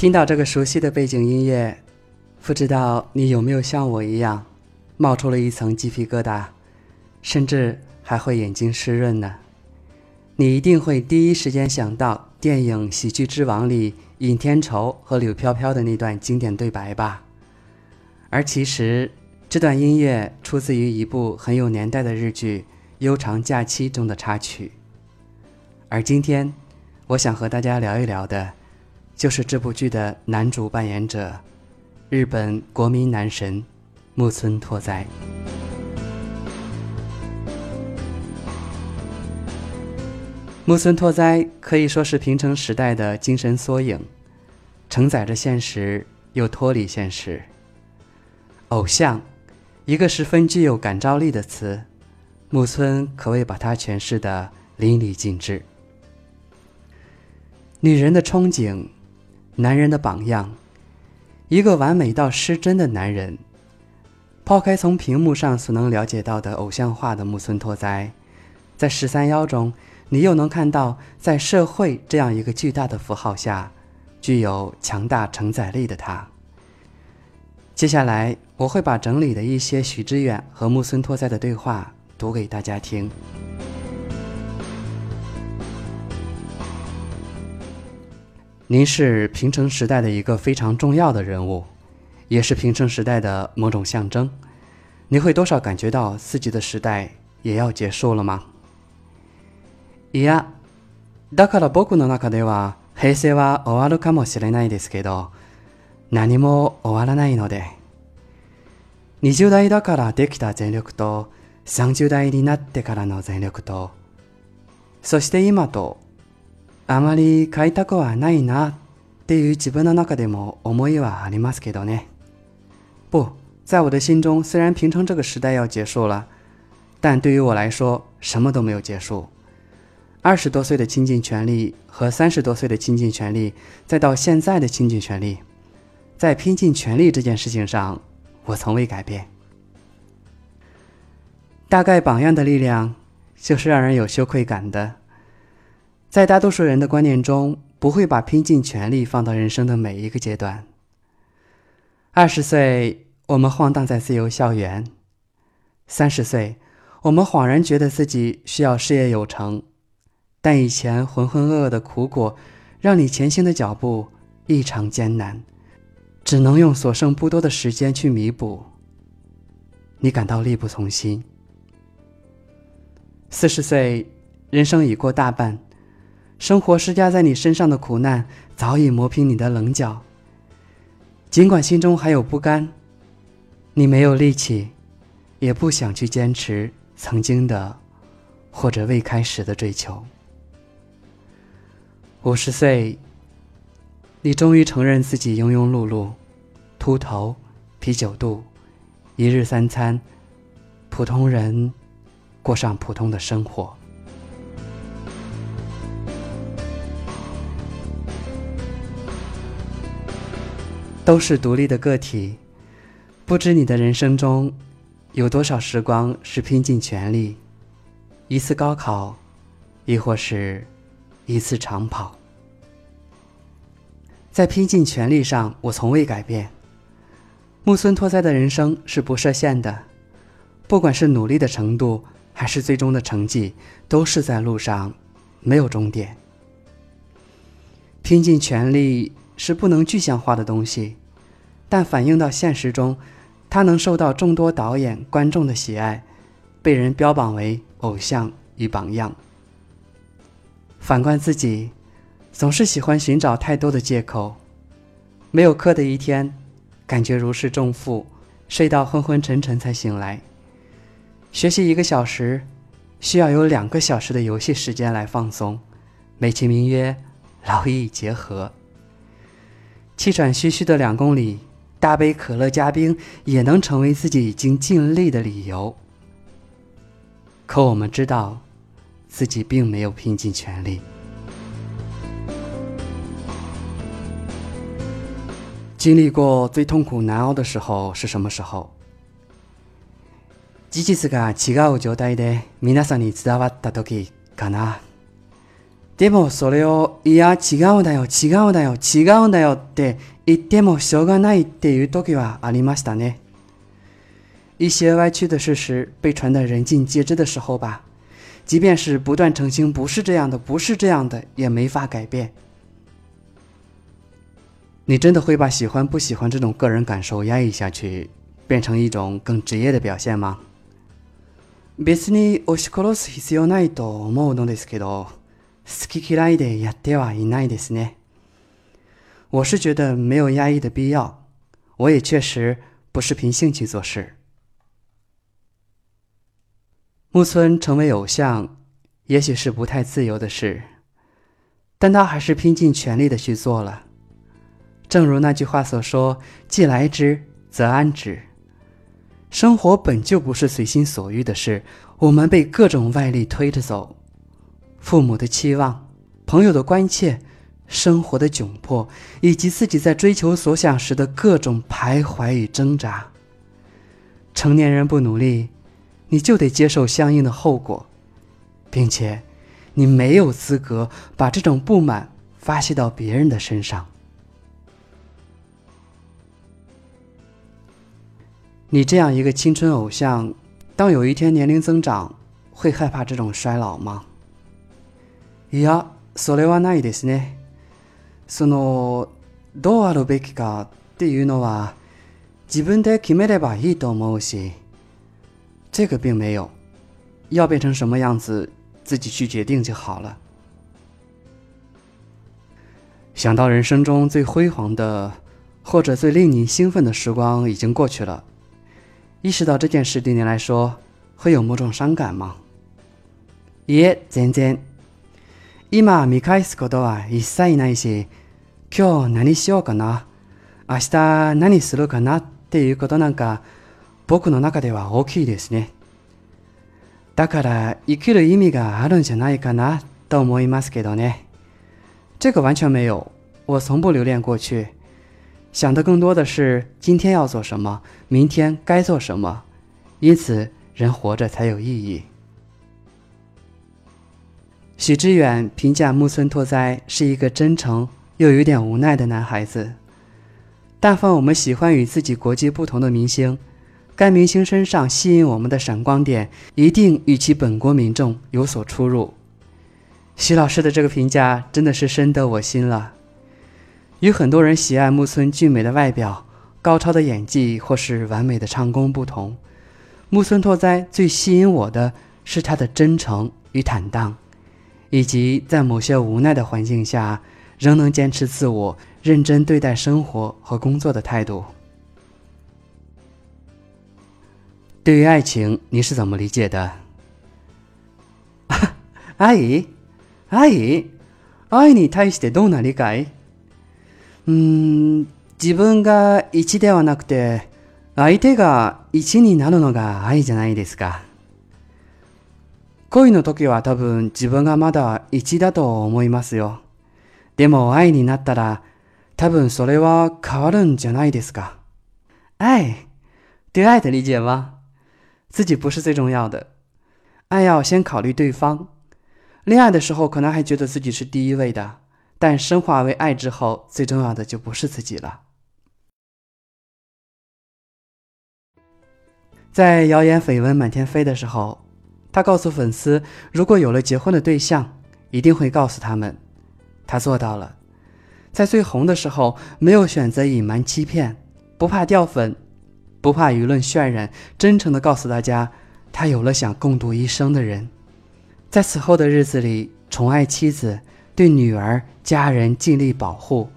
听到这个熟悉的背景音乐，不知道你有没有像我一样，冒出了一层鸡皮疙瘩，甚至还会眼睛湿润呢？你一定会第一时间想到电影《喜剧之王》里尹天仇和柳飘飘的那段经典对白吧？而其实，这段音乐出自于一部很有年代的日剧《悠长假期》中的插曲。而今天，我想和大家聊一聊的。就是这部剧的男主扮演者，日本国民男神木村拓哉。木村拓哉可以说是平成时代的精神缩影，承载着现实又脱离现实。偶像，一个十分具有感召力的词，木村可谓把它诠释的淋漓尽致。女人的憧憬。男人的榜样，一个完美到失真的男人。抛开从屏幕上所能了解到的偶像化的木村拓哉，在十三幺中，你又能看到在社会这样一个巨大的符号下，具有强大承载力的他。接下来，我会把整理的一些许知远和木村拓哉的对话读给大家听。您是平成时代的一个非常重要的人物，也是平成时代的某种象征。你会多少感觉到自己的时代也要结束了吗？いや、だから僕の中では平成は終わるかもしれないですけど、何も終わらないので。20代だからできた全力と、30代になってからの全力と、そして今とあまり買いたくはないなっていう自分の中でも思いはありますけどね。不，在我的心中，虽然平成这个时代要结束了，但对于我来说，什么都没有结束。二十多岁的倾尽全力和三十多岁的倾尽全力，再到现在的倾尽全力，在拼尽全力这件事情上，我从未改变。大概榜样的力量，就是让人有羞愧感的。 在大多数人的观念中，不会把拼尽全力放到人生的每一个阶段。二十岁，我们晃荡在自由校园；三十岁，我们恍然觉得自己需要事业有成，但以前浑浑噩噩的苦果，让你前行的脚步异常艰难，只能用所剩不多的时间去弥补。你感到力不从心。四十岁，人生已过大半。生活施加在你身上的苦难早已磨平你的棱角。尽管心中还有不甘，你没有力气，也不想去坚持曾经的或者未开始的追求。五十岁，你终于承认自己庸庸碌碌、秃头、啤酒肚、一日三餐，普通人过上普通的生活。都是独立的个体，不知你的人生中有多少时光是拼尽全力，一次高考，亦或是一次长跑。在拼尽全力上，我从未改变。木村拓哉的人生是不设限的，不管是努力的程度，还是最终的成绩，都是在路上，没有终点。拼尽全力。是不能具象化的东西，但反映到现实中，他能受到众多导演、观众的喜爱，被人标榜为偶像与榜样。反观自己，总是喜欢寻找太多的借口。没有课的一天，感觉如释重负，睡到昏昏沉沉才醒来。学习一个小时，需要有两个小时的游戏时间来放松，美其名曰劳逸结合。气喘吁吁的两公里，大杯可乐加冰也能成为自己已经尽力的理由。可我们知道，自己并没有拼尽全力。经历过最痛苦难熬的时候是什么时候？事実が違う状態で皆さんに伝わった時かな。 でもそれをいや違うだよ違うだよ違うだよって言ってもしょうがないっていう時はありましたね。一些歪曲的事实被传得人尽皆知的时候吧，即便是不断澄清不是这样的，不是这样的，也没法改变。你真的会把喜欢不喜欢这种个人感受压抑下去，变成一种更职业的表现吗？別に押し殺す必要ないと思うのですけど、 好き嫌いでやってはいないですね。我是觉得没有压抑的必要，我也确实不是凭兴趣做事。木村成为偶像，也许是不太自由的事，但他还是拼尽全力的去做了。正如那句话所说：“既来之，则安之。”生活本就不是随心所欲的事，我们被各种外力推着走， 父母的期望、朋友的关切、生活的窘迫，以及自己在追求所想时的各种徘徊与挣扎。成年人不努力。你就得接受相应的后果，并且，你没有资格把这种不满发泄到别人的身上。你这样一个青春偶像，当有一天年龄增长，会害怕这种衰老吗？いや、それはないですね。そのどうあるべきかっていうのは自分で決めればいいと思うし。这个并没有，要变成什么样子，自己去决定就好了。想到人生中最辉煌的，或者最令你兴奋的时光已经过去了，意识到这件事对你来说会有某种伤感吗？いえ、全然。 今見返すことは一切ないし、今日何しようかな、明日何するかなっていうことなんか。僕の中では大きいですね。だから生きる意味があるんじゃないかなと思いますけどね。这个完全没有，我从不留恋过去，想的更多的是今天要做什么，明天该做什么。因此，人活着才有意义。许知远评价木村拓哉是一个真诚又有点无奈的男孩子。但凡我们喜欢与自己国籍不同的明星。该明星身上吸引我们的闪光点，一定与其本国民众有所出入。徐老师的这个评价真的是深得我心了。与很多人喜爱木村俊美的外表、高超的演技或是完美的唱功不同，木村拓哉最吸引我的是他的真诚与坦荡，以及在某些无奈的环境下仍能坚持自我、认真对待生活和工作的态度。对于爱情，你是怎么理解的？愛愛愛に対してどんな理解うん、自分が1ではなくて、相手が1になるのが愛じゃないですか。 恋の時は多分自分がまだ1だと思いますよ。でも愛になったら多分それは変わるんじゃないですか。愛对爱的理解吗？自己不是最重要的，爱要先考虑对方。恋爱的时候可能还觉得自己是第一位的，但升华为爱之后，最重要的就不是自己了。在谣言绯闻满天飞的时候， 他告诉粉丝，如果有了结婚的对象，一定会告诉他们。他做到了，在最红的时候，没有选择隐瞒欺骗，不怕掉粉。不怕舆论渲染，真诚地告诉大家，他有了想共度一生的人，在此后的日子里宠爱妻子，对女儿家人尽力保护。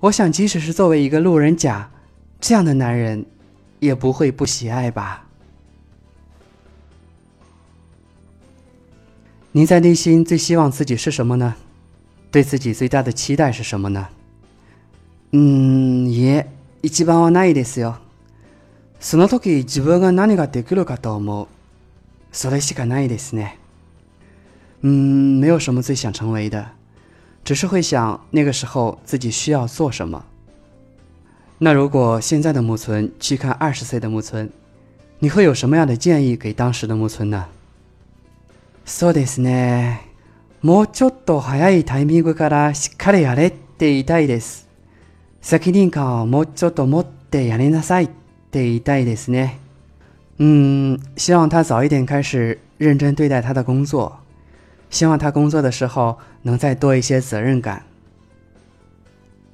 我想，即使是作为一个路人甲，这样的男人，也不会不喜爱吧。您在内心最希望自己是什么呢？对自己最大的期待是什么呢？嗯，也一番はないですよ。その時自分が何ができるかと思う。それしかないですね。嗯，没有什么最想成为的，只是会想那个时候自己需要做什么。那如果现在的木村去看二十岁的木村，你会有什么样的建议给当时的木村呢？ そうですね。もうちょっと早いタイミングからしっかりやれって言いたいです。責任感をもうちょっと持ってやりなさいって言いたいですね。嗯，希望他早一点开始认真对待他的工作，希望他工作的时候能再多一些责任感。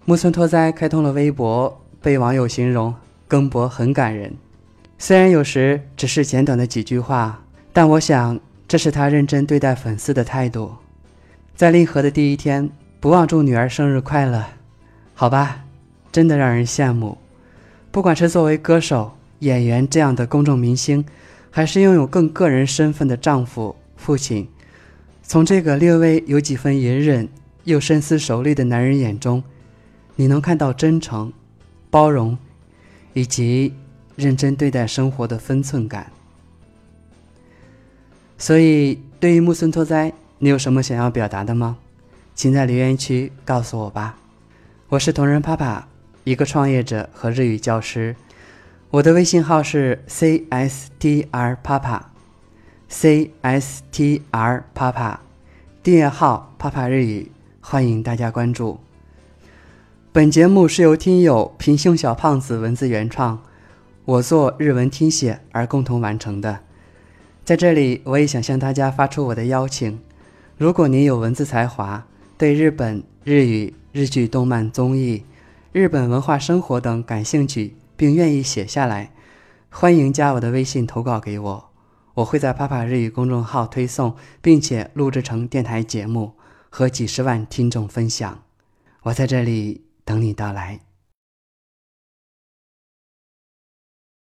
木村拓哉开通了微博，被网友形容更博很感人。虽然有时只是简短的几句话，但我想这是他认真对待粉丝的态度。在令和的第一天，不忘祝女儿生日快乐，好吧，真的让人羡慕。不管是作为歌手、演员这样的公众明星，还是拥有更个人身份的丈夫、父亲，从这个略微有几分隐忍又深思熟虑的男人眼中，你能看到真诚、包容，以及。认真对待生活的分寸感。所以，对于木村拓哉，你有什么想要表达的吗？请在留言区告诉我吧。我是同人爸爸，一个创业者和日语教师。我的微信号是 cstr 爸爸，cstr 爸爸，订阅号“爸爸日语”，欢迎大家关注。本节目是由听友平胸小胖子文字原创。我做日文听写而共同完成的，在这里我也想向大家发出我的邀请：如果您有文字才华，对日本、日语、日剧、动漫、综艺、日本文化生活等感兴趣，并愿意写下来，欢迎加我的微信投稿给我，我会在帕帕日语公众号推送，并且录制成电台节目和几十万听众分享。我在这里等你到来。